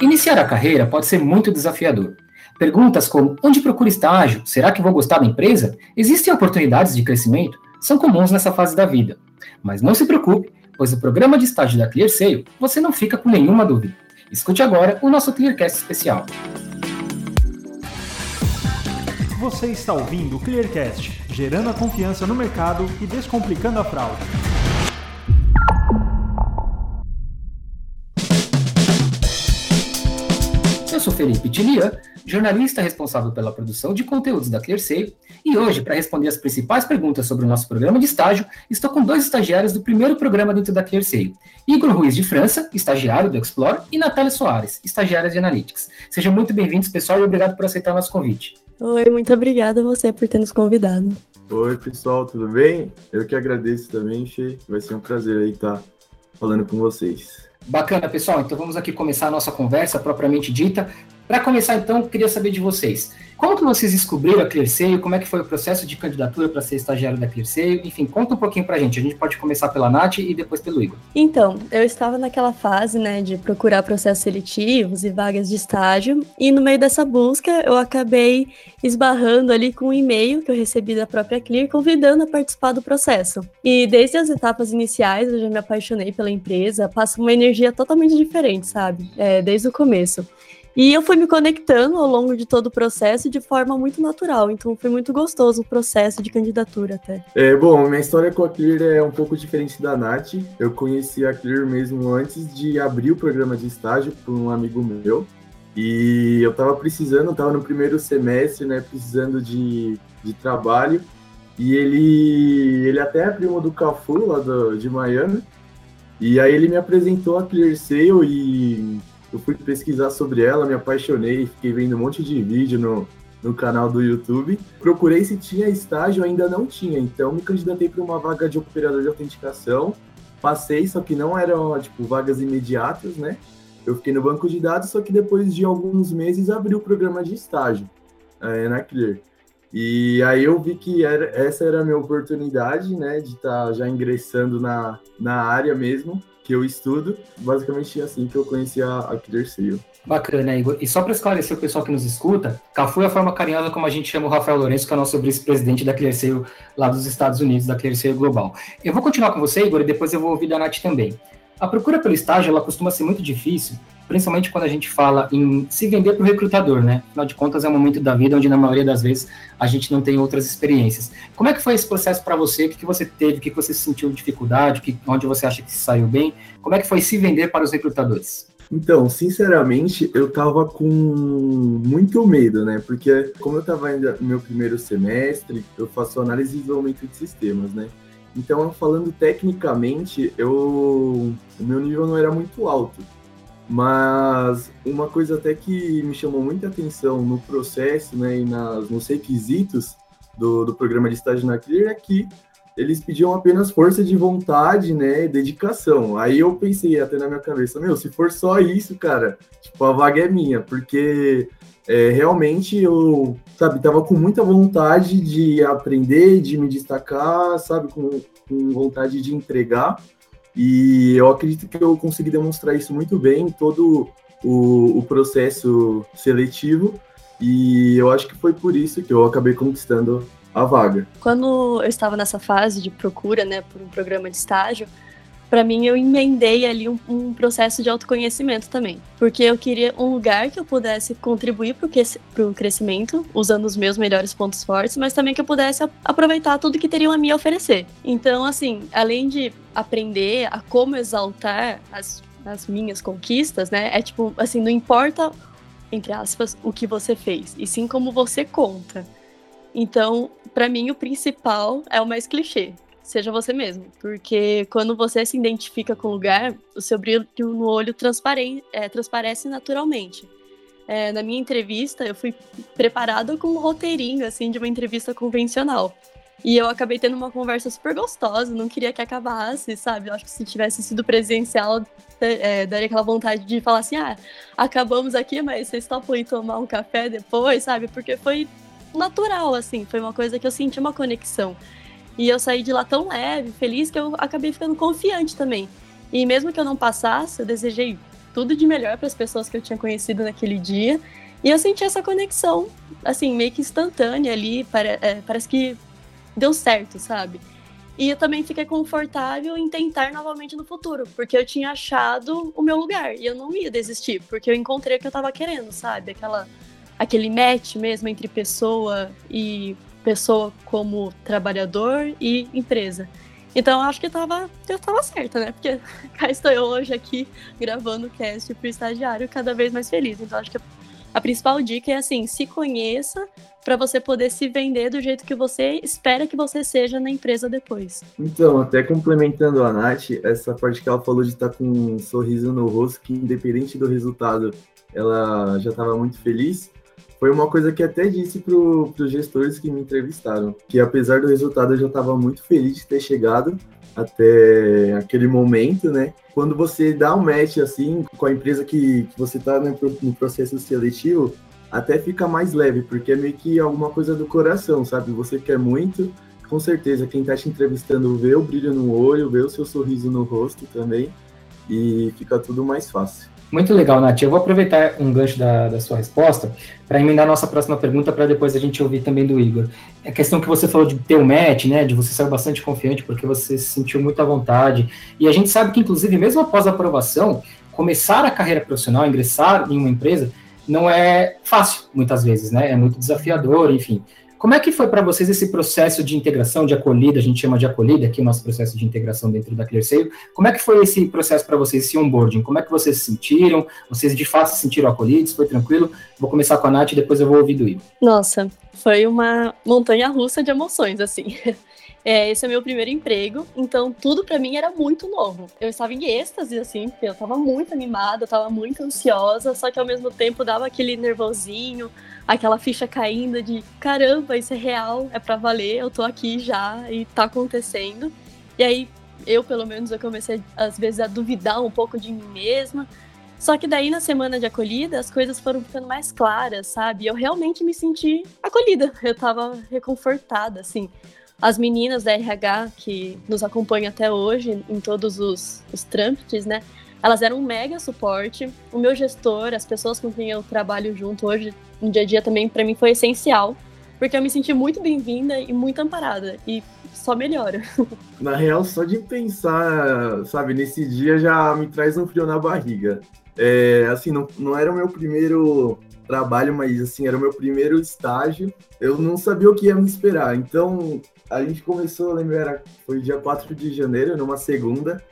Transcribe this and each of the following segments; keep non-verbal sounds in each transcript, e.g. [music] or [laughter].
Iniciar a carreira pode ser muito desafiador. Perguntas como: onde procuro estágio? Será que vou gostar da empresa? Existem oportunidades de crescimento? São comuns nessa fase da vida. Mas não se preocupe, pois o programa de estágio da ClearSale você não fica com nenhuma dúvida. Escute agora o nosso ClearCast especial. Você está ouvindo o ClearCast, gerando a confiança no mercado e descomplicando a fraude. Eu sou Felipe Tilian, jornalista responsável pela produção de conteúdos da ClearSale, e hoje, para responder as principais perguntas sobre o nosso programa de estágio, estou com dois estagiários do primeiro programa dentro da ClearSale. Igor Ruiz de França, estagiário do Explore, e Natália Soares, estagiária de Analytics. Sejam muito bem-vindos, pessoal, e obrigado por aceitar o nosso convite. Oi, muito obrigada a você por ter nos convidado. Oi, pessoal, tudo bem? Eu que agradeço também, Fê. Vai ser um prazer aí estar falando com vocês. Bacana, pessoal. Então vamos aqui começar a nossa conversa propriamente dita. Para começar, então, queria saber de vocês. Como que vocês descobriram a ClearSale? Como é que foi o processo de candidatura para ser estagiário da ClearSale? Enfim, conta um pouquinho para a gente. A gente pode começar pela Nath e depois pelo Igor. Então, eu estava naquela fase, né, de procurar processos seletivos e vagas de estágio. E no meio dessa busca, eu acabei esbarrando ali com um e-mail que eu recebi da própria Clear, convidando a participar do processo. E desde as etapas iniciais, eu já me apaixonei pela empresa. Passa uma energia totalmente diferente, sabe? É, desde o começo. E eu fui me conectando ao longo de todo o processo de forma muito natural, então foi muito gostoso o processo de candidatura até. É, bom, minha história com a Clear é um pouco diferente da Nath. Eu conheci a Clear mesmo antes de abrir o programa de estágio por um amigo meu. E eu tava precisando, tava no primeiro semestre, né, precisando de, de trabalho. E ele, ele até é primo do Cafu, lá do, de Miami. E aí ele me apresentou a ClearSale e eu fui pesquisar sobre ela, me apaixonei, fiquei vendo um monte de vídeo no, no canal do YouTube. Procurei se tinha estágio, ainda não tinha, então me candidatei para uma vaga de operador de autenticação. Passei, só que não eram tipo vagas imediatas, né? Eu fiquei no banco de dados, só que depois de alguns meses abriu o programa de estágio é, na Clear. E aí eu vi que era, essa era a minha oportunidade, né, de estar tá já ingressando na, na área mesmo que eu estudo. Basicamente assim que eu conheci a, a Killer Seal. Bacana, Igor. E só para esclarecer o pessoal que nos escuta, Cafu é a forma carinhosa como a gente chama o Rafael Lourenço, que é o nosso vice-presidente da ClearSale lá dos Estados Unidos, da ClearSale Global. Eu vou continuar com você, Igor, e depois eu vou ouvir da Nath também. A procura pelo estágio, ela costuma ser muito difícil, principalmente quando a gente fala em se vender para o recrutador, né? Afinal de contas, é um momento da vida onde, na maioria das vezes, a gente não tem outras experiências. Como é que foi esse processo para você? O que, você teve? O que, você sentiu dificuldade? Onde você acha que saiu bem? Como é que foi se vender para os recrutadores? Então, sinceramente, eu tava com muito medo, né? Porque como eu tava ainda no meu primeiro semestre, eu faço análise e desenvolvimento de sistemas, né? Então, falando tecnicamente, eu o meu nível não era muito alto. Mas uma coisa até que me chamou muita atenção no processo né, e nas, nos requisitos do, do programa de estágio na Clear é que eles pediam apenas força de vontade, né, dedicação. Aí eu pensei até na minha cabeça, meu, se for só isso, cara, tipo, a vaga é minha, porque é, realmente eu, sabe, tava com muita vontade de aprender, de me destacar, sabe, com, com vontade de entregar. E eu acredito que eu consegui demonstrar isso muito bem em todo o, o processo seletivo. E eu acho que foi por isso que eu acabei conquistando a vaga. Quando eu estava nessa fase de procura, né, por um programa de estágio, para mim eu emendei ali um, um, processo de autoconhecimento também, porque eu queria um lugar que eu pudesse contribuir para o crescimento, usando os meus melhores pontos fortes, mas também que eu pudesse aproveitar tudo que teriam a me oferecer. Então, assim, além de aprender a como exaltar as, as minhas conquistas, né, é tipo, assim, não importa, entre aspas, o que você fez, e sim como você conta. Então, para mim, o principal é o mais clichê, seja você mesmo. Porque quando você se identifica com o lugar, o seu brilho no olho é, transparece naturalmente. É, na minha entrevista, eu fui preparada com um roteirinho, assim, de uma entrevista convencional. E eu acabei tendo uma conversa super gostosa, não queria que acabasse, sabe? Eu acho que se tivesse sido presencial, é, daria aquela vontade de falar assim: ah, acabamos aqui, mas vocês topam ir tomar um café depois, sabe? Porque foi natural, assim, foi uma coisa que eu senti uma conexão. E eu saí de lá tão leve, feliz, que eu acabei ficando confiante também. E mesmo que eu não passasse, eu desejei tudo de melhor para as pessoas que eu tinha conhecido naquele dia. E eu senti essa conexão, assim, meio que instantânea ali, para, é, parece que deu certo, sabe? E eu também fiquei confortável em tentar novamente no futuro, porque eu tinha achado o meu lugar e eu não ia desistir, porque eu encontrei o que eu tava querendo, sabe? Aquela, aquele match mesmo entre pessoa e pessoa como trabalhador e empresa. Então eu acho que tava, eu tava certa, né? Porque [laughs] cá estou eu hoje aqui gravando o cast pro estagiário cada vez mais feliz. Então acho que a principal dica é assim, se conheça para você poder se vender do jeito que você espera que você seja na empresa depois. Então, até complementando a Nath, essa parte que ela falou de estar tá com um sorriso no rosto, que independente do resultado, ela já estava muito feliz foi uma coisa que até disse para os gestores que me entrevistaram, que apesar do resultado eu já estava muito feliz de ter chegado até aquele momento, né? Quando você dá um match assim com a empresa que, que você está no, no processo seletivo, até fica mais leve, porque é meio que alguma coisa do coração, sabe? Você quer muito, com certeza quem está te entrevistando vê o brilho no olho, vê o seu sorriso no rosto também, e fica tudo mais fácil. Muito legal, Nath. Eu vou aproveitar um gancho da, da sua resposta para emendar a nossa próxima pergunta para depois a gente ouvir também do Igor. A questão que você falou de ter um match, né, de você sair bastante confiante porque você se sentiu muito à vontade. E a gente sabe que, inclusive, mesmo após a aprovação, começar a carreira profissional, ingressar em uma empresa, não é fácil, muitas vezes, né? É muito desafiador, enfim. Como é que foi para vocês esse processo de integração, de acolhida, a gente chama de acolhida aqui o nosso processo de integração dentro da ClearSale. Como é que foi esse processo para vocês, esse onboarding? Como é que vocês se sentiram? Vocês de fato se sentiram acolhidos? Foi tranquilo? Vou começar com a Nath e depois eu vou ouvir do Igor. Nossa, foi uma montanha russa de emoções, assim. [laughs] É, esse é meu primeiro emprego, então tudo para mim era muito novo. Eu estava em êxtase, assim, porque eu estava muito animada, eu estava muito ansiosa, só que ao mesmo tempo dava aquele nervosinho, aquela ficha caindo de caramba, isso é real, é para valer, eu tô aqui já e tá acontecendo. E aí eu, pelo menos, eu comecei às vezes a duvidar um pouco de mim mesma. Só que daí na semana de acolhida as coisas foram ficando mais claras, sabe? Eu realmente me senti acolhida. Eu tava reconfortada, assim as meninas da RH que nos acompanham até hoje em todos os, os trâmites, né? Elas eram um mega suporte. O meu gestor, as pessoas com quem eu trabalho junto hoje, no dia a dia também, para mim foi essencial, porque eu me senti muito bem-vinda e muito amparada. E só melhora. [laughs] Na real, só de pensar, sabe, nesse dia já me traz um frio na barriga. É, assim, não, não era o meu primeiro trabalho, mas assim, era o meu primeiro estágio. Eu não sabia o que ia me esperar. Então, a gente começou, lembro, era, foi dia 4 de janeiro, numa segunda,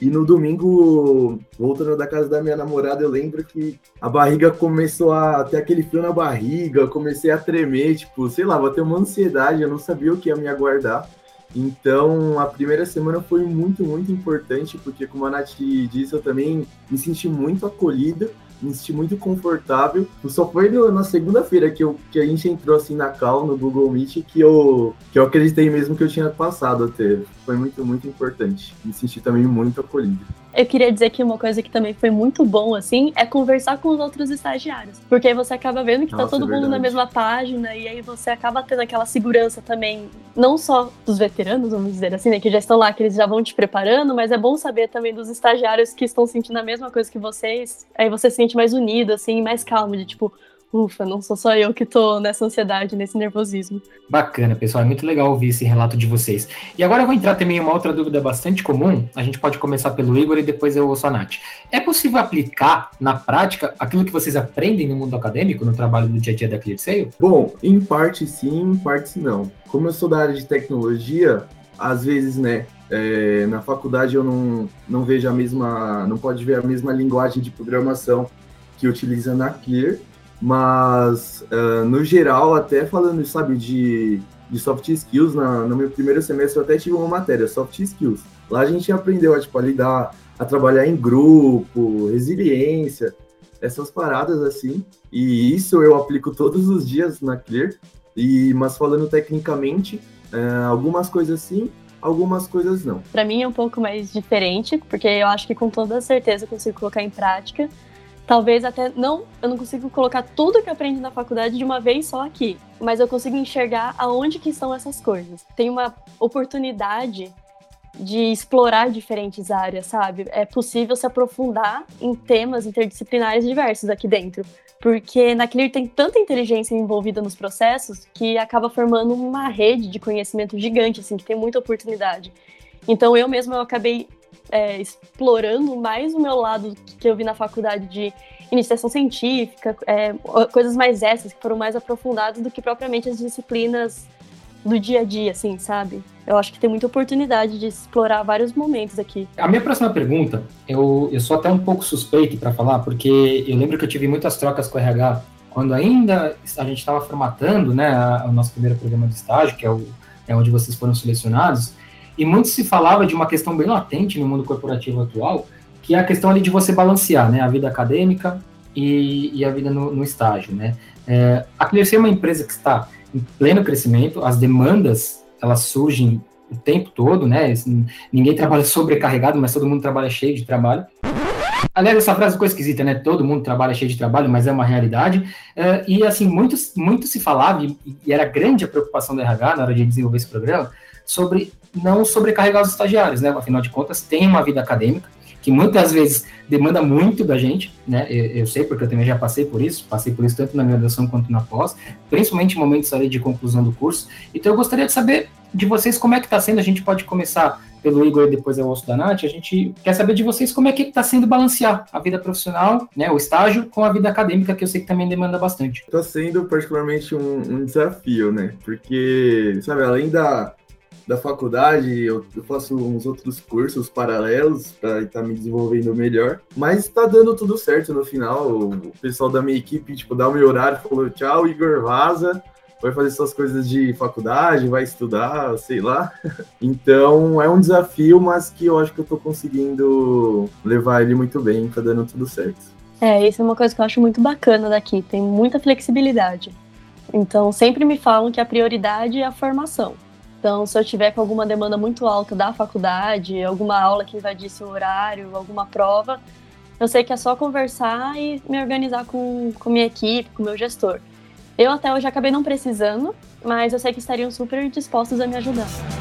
e no domingo, voltando da casa da minha namorada, eu lembro que a barriga começou a ter aquele frio na barriga, comecei a tremer, tipo, sei lá, vou ter uma ansiedade, eu não sabia o que ia me aguardar. Então, a primeira semana foi muito, muito importante, porque, como a Nath disse, eu também me senti muito acolhida me senti muito confortável. Só foi no, na segunda-feira que, que a gente entrou assim na cal, no Google Meet, que eu, que eu acreditei mesmo que eu tinha passado até. Foi muito, muito importante. Me senti também muito acolhido. Eu queria dizer que uma coisa que também foi muito bom, assim, é conversar com os outros estagiários. Porque aí você acaba vendo que tá Nossa, tá todo é mundo na mesma página e aí você acaba tendo aquela segurança também, não só dos veteranos, vamos dizer assim, né, que já estão lá, que eles já vão te preparando, mas é bom saber também dos estagiários que estão sentindo a mesma coisa que vocês. Aí você se sente mais unido, assim, mais calmo, de tipo, ufa, não sou só eu que tô nessa ansiedade, nesse nervosismo. Bacana, pessoal, é muito legal ouvir esse relato de vocês. E agora eu vou entrar também em uma outra dúvida bastante comum, a gente pode começar pelo Igor e depois eu ouço a Nath. É possível aplicar na prática aquilo que vocês aprendem no mundo acadêmico, no trabalho do dia a dia da ClearSale? Bom, em parte sim, em parte não. Como eu sou da área de tecnologia, às vezes, né, é, na faculdade eu não, não vejo a mesma, não pode ver a mesma linguagem de programação que utiliza na Clear, mas, uh, no geral, até falando, sabe, de, de soft skills, na, no meu primeiro semestre eu até tive uma matéria, soft skills. Lá a gente aprendeu a, tipo, a lidar, a trabalhar em grupo, resiliência, essas paradas assim. E isso eu aplico todos os dias na Clear. E, mas falando tecnicamente, uh, algumas coisas sim, algumas coisas não. Para mim é um pouco mais diferente, porque eu acho que com toda certeza eu consigo colocar em prática talvez até não, eu não consigo colocar tudo que aprendi na faculdade de uma vez só aqui, mas eu consigo enxergar aonde que estão essas coisas. Tem uma oportunidade de explorar diferentes áreas, sabe? É possível se aprofundar em temas interdisciplinares diversos aqui dentro. Porque na Clear tem tanta inteligência envolvida nos processos que acaba formando uma rede de conhecimento gigante, assim, que tem muita oportunidade. Então eu mesma eu acabei é, explorando mais o meu lado que eu vi na faculdade de iniciação científica, é, coisas mais essas, que foram mais aprofundadas do que propriamente as disciplinas do dia a dia, assim, sabe? Eu acho que tem muita oportunidade de explorar vários momentos aqui. A minha próxima pergunta, eu, eu sou até um pouco suspeito para falar, porque eu lembro que eu tive muitas trocas com o RH quando ainda a gente estava formatando né, o nosso primeiro programa de estágio, que é, o, é onde vocês foram selecionados, e muito se falava de uma questão bem latente no mundo corporativo atual, que é a questão ali de você balancear né, a vida acadêmica e, e a vida no, no estágio. Né? É, a Clearce é uma empresa que está em pleno crescimento, as demandas elas surgem o tempo todo, né? Ninguém trabalha [laughs] sobrecarregado, mas todo mundo trabalha cheio de trabalho. Aliás, essa frase ficou esquisita, né? Todo mundo trabalha cheio de trabalho, mas é uma realidade. É, e, assim, muito, muito se falava, e, e era grande a preocupação do RH na hora de desenvolver esse programa, sobre não sobrecarregar os estagiários, né? Afinal de contas, tem uma vida acadêmica, que muitas vezes demanda muito da gente, né? Eu, eu, sei porque eu também já passei por isso, passei por isso tanto na graduação quanto na pós, principalmente em momentos ali de conclusão do curso. Então eu gostaria de saber de vocês como é que está sendo. A gente pode começar pelo Igor e depois eu ouço da Nath. A gente quer saber de vocês como é que está sendo balancear a vida profissional, né, o estágio, com a vida acadêmica, que eu sei que também demanda bastante. Está sendo particularmente um, um desafio, né? Porque, sabe, além da da faculdade, eu, faço uns outros cursos paralelos para estar tá me desenvolvendo melhor, mas está dando tudo certo no final. O pessoal da minha equipe, tipo, dá o meu horário, falou: tchau, Igor, vaza, vai fazer suas coisas de faculdade, vai estudar, sei lá. [laughs] Então é um desafio, mas que eu acho que eu estou conseguindo levar ele muito bem, tá dando tudo certo. É, isso é uma coisa que eu acho muito bacana daqui, tem muita flexibilidade. Então, sempre me falam que a prioridade é a formação. Então, se eu tiver com alguma demanda muito alta da faculdade, alguma aula que invadisse o horário, alguma prova, eu sei que é só conversar e me organizar com, com minha equipe, com meu gestor. Eu até hoje acabei não precisando, mas eu sei que estariam super dispostos a me ajudar.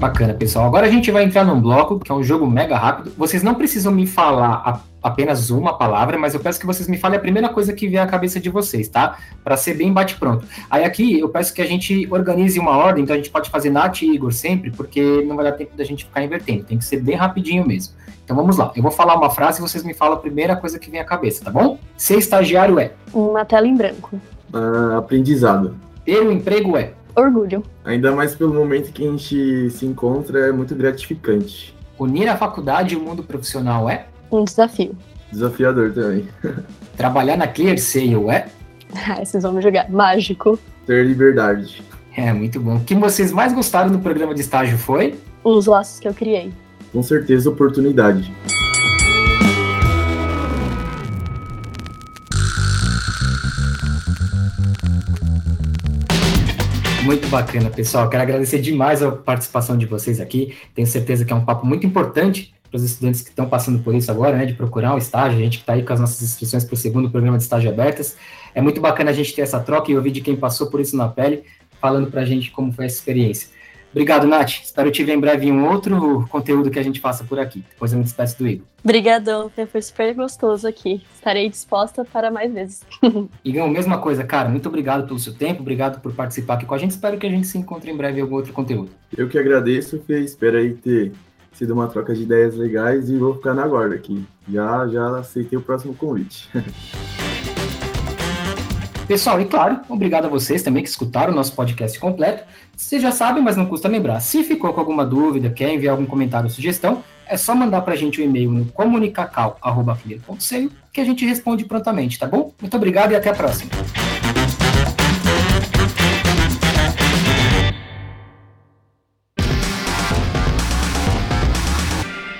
Bacana, pessoal. Agora a gente vai entrar num bloco, que é um jogo mega rápido. Vocês não precisam me falar a, apenas uma palavra, mas eu peço que vocês me falem a primeira coisa que vier à cabeça de vocês, tá? Para ser bem bate-pronto. Aí aqui eu peço que a gente organize uma ordem, então a gente pode fazer Nath e Igor sempre, porque não vai dar tempo da gente ficar invertendo. Tem que ser bem rapidinho mesmo. Então vamos lá. Eu vou falar uma frase e vocês me falam a primeira coisa que vem à cabeça, tá bom? Ser estagiário é? Uma tela em branco. Uh, aprendizado. Ter um emprego é? Orgulho. Ainda mais pelo momento que a gente se encontra, é muito gratificante. Unir a faculdade e o mundo profissional é? Um desafio. Desafiador também. [laughs] Trabalhar na Clear Sale é? [laughs] Ah, vocês vão me jogar. Mágico. Ter liberdade. É, muito bom. O que vocês mais gostaram do programa de estágio foi? Os laços que eu criei. Com certeza, oportunidade. Muito bacana, pessoal. Quero agradecer demais a participação de vocês aqui. Tenho certeza que é um papo muito importante para os estudantes que estão passando por isso agora, né, de procurar um estágio. A gente que está aí com as nossas inscrições para o segundo programa de estágio abertas. É muito bacana a gente ter essa troca e ouvir de quem passou por isso na pele, falando para a gente como foi essa experiência. Obrigado, Nath. Espero te ver em breve em um outro conteúdo que a gente faça por aqui. Depois eu me despeço do Igor. Obrigadão, foi super gostoso aqui. Estarei disposta para mais vezes. [laughs] Igor, mesma coisa, cara. Muito obrigado pelo seu tempo, obrigado por participar aqui com a gente. Espero que a gente se encontre em breve em algum outro conteúdo. Eu que agradeço, Fê. Espero aí ter sido uma troca de ideias legais e vou ficar na guarda aqui. Já, já aceitei o próximo convite. [laughs] Pessoal, e claro, obrigado a vocês também que escutaram o nosso podcast completo. Vocês já sabem, mas não custa lembrar. Se ficou com alguma dúvida, quer enviar algum comentário ou sugestão, é só mandar para a gente um e-mail no comunicacal.com.seio que a gente responde prontamente, tá bom? Muito obrigado e até a próxima.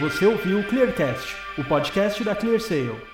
Você ouviu o Clearcast, o podcast da ClearSale.